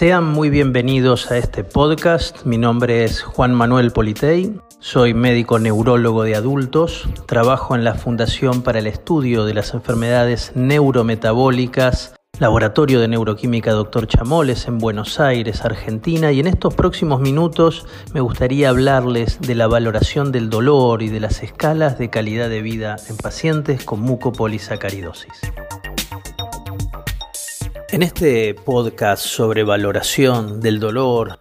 Sean muy bienvenidos a este podcast. Mi nombre es Juan Manuel Politei. Soy médico neurólogo de adultos. Trabajo en la Fundación para el Estudio de las Enfermedades Neurometabólicas, Laboratorio de Neuroquímica Dr. Chamoles en Buenos Aires, Argentina. Y en estos próximos minutos me gustaría hablarles de la valoración del dolor y de las escalas de calidad de vida en pacientes con mucopolisacaridosis. En este podcast sobre valoración del dolor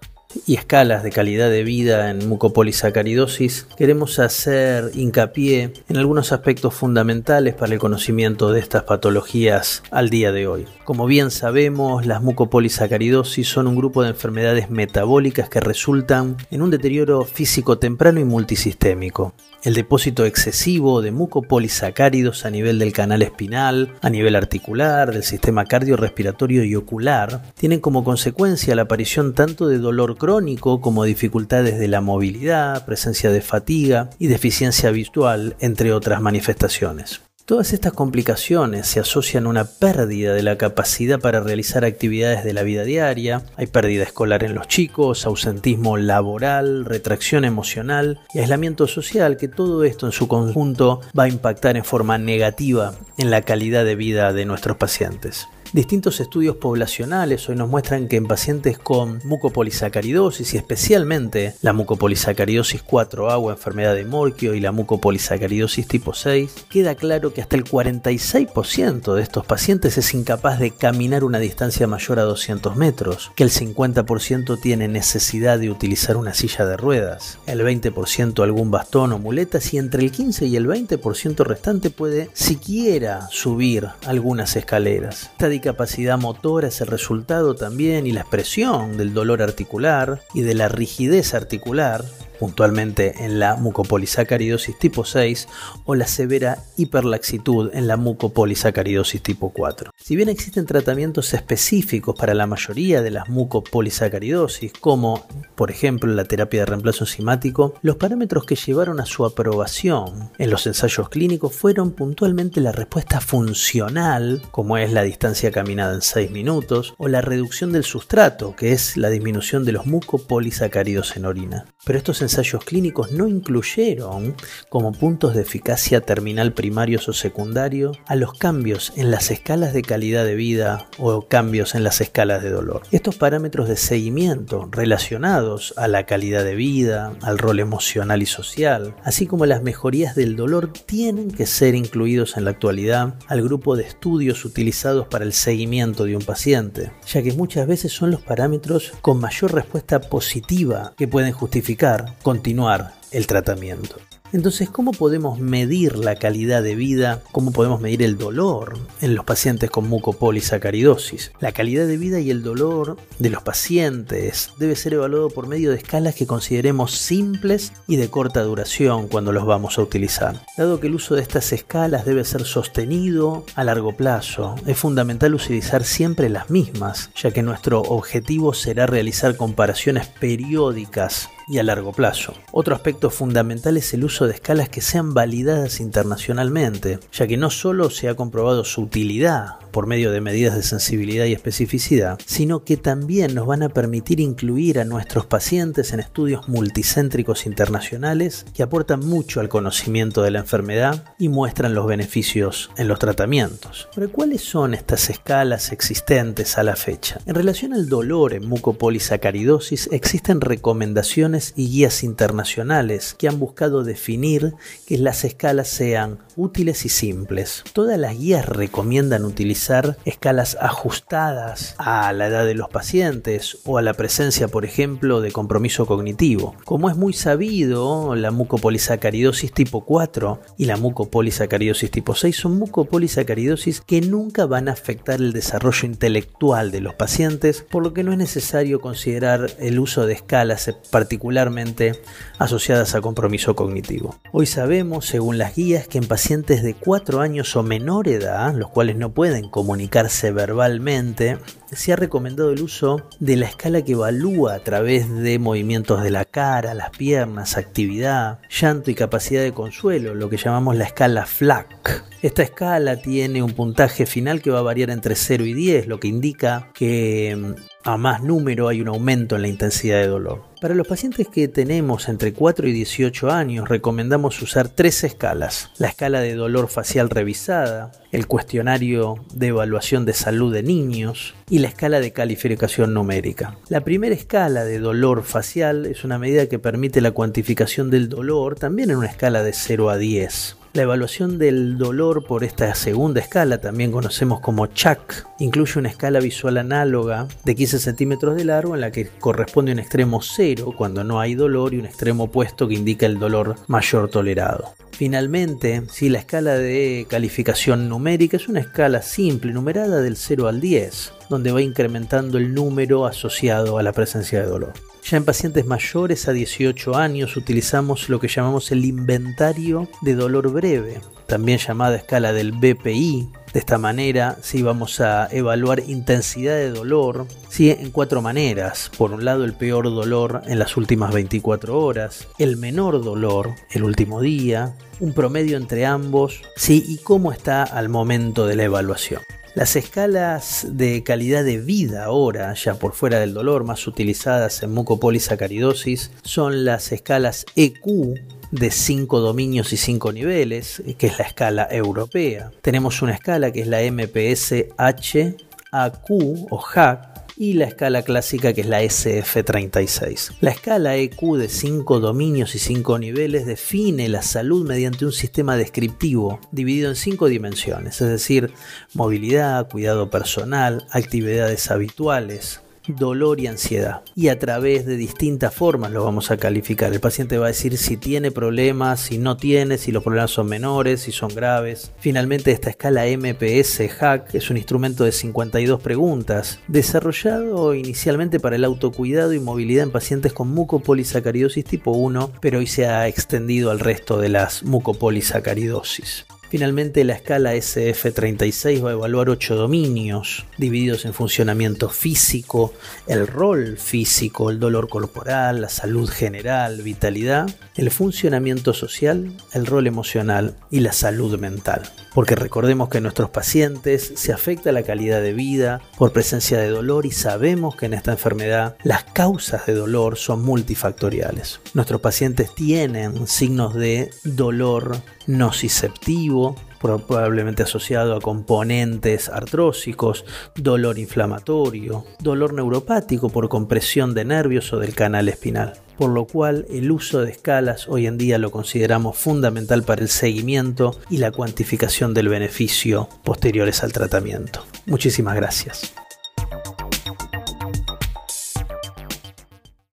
y escalas de calidad de vida en mucopolisacaridosis, queremos hacer hincapié en algunos aspectos fundamentales para el conocimiento de estas patologías al día de hoy. Como bien sabemos, las mucopolisacaridosis son un grupo de enfermedades metabólicas que resultan en un deterioro físico temprano y multisistémico el depósito excesivo de mucopolisacáridos a nivel del canal espinal, a nivel articular, del sistema cardiorrespiratorio y ocular, tienen como consecuencia la aparición tanto de dolor crónico como dificultades de la movilidad, presencia de fatiga y deficiencia visual, entre otras manifestaciones. Todas estas complicaciones se asocian a una pérdida de la capacidad para realizar actividades de la vida diaria, hay pérdida escolar en los chicos, ausentismo laboral, retracción emocional y aislamiento social, que todo esto en su conjunto va a impactar en forma negativa en la calidad de vida de nuestros pacientes. Distintos estudios poblacionales hoy nos muestran que en pacientes con mucopolisacaridosis y especialmente la mucopolisacaridosis 4A o enfermedad de Morquio y la mucopolisacaridosis tipo 6, queda claro que hasta el 46% de estos pacientes es incapaz de caminar una distancia mayor a 200 metros, que el 50% tiene necesidad de utilizar una silla de ruedas, el 20% algún bastón o muletas y entre el 15 y el 20% restante puede siquiera subir algunas escaleras capacidad motora es el resultado también y la expresión del dolor articular y de la rigidez articular puntualmente en la mucopolisacaridosis tipo 6 o la severa hiperlaxitud en la mucopolisacaridosis tipo 4. Si bien existen tratamientos específicos para la mayoría de las mucopolisacaridosis, como por ejemplo la terapia de reemplazo enzimático, los parámetros que llevaron a su aprobación en los ensayos clínicos fueron puntualmente la respuesta funcional, como es la distancia caminada en 6 minutos, o la reducción del sustrato, que es la disminución de los mucopolisacáridos en orina. Pero estos ensayos clínicos no incluyeron como puntos de eficacia terminal primarios o secundarios a los cambios en las escalas de calidad de vida o cambios en las escalas de dolor. Estos parámetros de seguimiento relacionados a la calidad de vida, al rol emocional y social, así como las mejorías del dolor, tienen que ser incluidos en la actualidad al grupo de estudios utilizados para el seguimiento de un paciente, ya que muchas veces son los parámetros con mayor respuesta positiva que pueden justificar continuar el tratamiento. Entonces, ¿cómo podemos medir la calidad de vida? ¿Cómo podemos medir el dolor en los pacientes con mucopolisacaridosis? La calidad de vida y el dolor de los pacientes debe ser evaluado por medio de escalas que consideremos simples y de corta duración cuando los vamos a utilizar. Dado que el uso de estas escalas debe ser sostenido a largo plazo, es fundamental utilizar siempre las mismas, ya que nuestro objetivo será realizar comparaciones periódicas y a largo plazo. Otro aspecto fundamental es el uso de escalas que sean validadas internacionalmente, ya que no solo se ha comprobado su utilidad por medio de medidas de sensibilidad y especificidad, sino que también nos van a permitir incluir a nuestros pacientes en estudios multicéntricos internacionales que aportan mucho al conocimiento de la enfermedad y muestran los beneficios en los tratamientos. Pero ¿cuáles son estas escalas existentes a la fecha? En relación al dolor en mucopolisacaridosis existen recomendaciones y guías internacionales que han buscado definir que las escalas sean útiles y simples. Todas las guías recomiendan utilizar escalas ajustadas a la edad de los pacientes o a la presencia, por ejemplo, de compromiso cognitivo. Como es muy sabido, la mucopolisacaridosis tipo 4 y la mucopolisacaridosis tipo 6 son mucopolisacaridosis que nunca van a afectar el desarrollo intelectual de los pacientes, por lo que no es necesario considerar el uso de escalas particularmente asociadas a compromiso cognitivo. Hoy sabemos, según las guías, que en pacientes pacientes de 4 años o menor edad, los cuales no pueden comunicarse verbalmente, se ha recomendado el uso de la escala que evalúa a través de movimientos de la cara, las piernas, actividad, llanto y capacidad de consuelo, lo que llamamos la escala FLAC. Esta escala tiene un puntaje final que va a variar entre 0 y 10, lo que indica que mm, A más número hay un aumento en la intensidad de dolor. Para los pacientes que tenemos entre 4 y 18 años recomendamos usar tres escalas. La escala de dolor facial revisada, el cuestionario de evaluación de salud de niños y la escala de calificación numérica. La primera escala de dolor facial es una medida que permite la cuantificación del dolor también en una escala de 0 a 10. La evaluación del dolor por esta segunda escala, también conocemos como CHAC, incluye una escala visual análoga de 15 centímetros de largo en la que corresponde un extremo cero cuando no hay dolor y un extremo opuesto que indica el dolor mayor tolerado. Finalmente, si la escala de calificación numérica es una escala simple, numerada del 0 al 10, donde va incrementando el número asociado a la presencia de dolor. Ya en pacientes mayores a 18 años utilizamos lo que llamamos el inventario de dolor breve, también llamada escala del BPI. De esta manera, si vamos a evaluar intensidad de dolor, ¿sí? en cuatro maneras. Por un lado, el peor dolor en las últimas 24 horas, el menor dolor el último día, un promedio entre ambos, ¿sí? y cómo está al momento de la evaluación. Las escalas de calidad de vida ahora, ya por fuera del dolor, más utilizadas en mucopolisacaridosis, son las escalas EQ de 5 dominios y 5 niveles, que es la escala europea. Tenemos una escala que es la MPS-H, AQ o HAC, y la escala clásica que es la SF36. La escala EQ de 5 dominios y 5 niveles define la salud mediante un sistema descriptivo dividido en 5 dimensiones, es decir, movilidad, cuidado personal, actividades habituales, dolor y ansiedad. Y a través de distintas formas lo vamos a calificar. El paciente va a decir si tiene problemas, si no tiene, si los problemas son menores, si son graves. Finalmente, esta escala MPS-HAC es un instrumento de 52 preguntas, desarrollado inicialmente para el autocuidado y movilidad en pacientes con mucopolisacaridosis tipo 1, pero hoy se ha extendido al resto de las mucopolisacaridosis. Finalmente, la escala SF36 va a evaluar ocho dominios, divididos en funcionamiento físico, el rol físico, el dolor corporal, la salud general, vitalidad, el funcionamiento social, el rol emocional y la salud mental. Porque recordemos que en nuestros pacientes se afecta la calidad de vida por presencia de dolor y sabemos que en esta enfermedad las causas de dolor son multifactoriales. Nuestros pacientes tienen signos de dolor nociceptivo, probablemente asociado a componentes artrósicos, dolor inflamatorio, dolor neuropático por compresión de nervios o del canal espinal. Por lo cual el uso de escalas hoy en día lo consideramos fundamental para el seguimiento y la cuantificación del beneficio posteriores al tratamiento. Muchísimas gracias.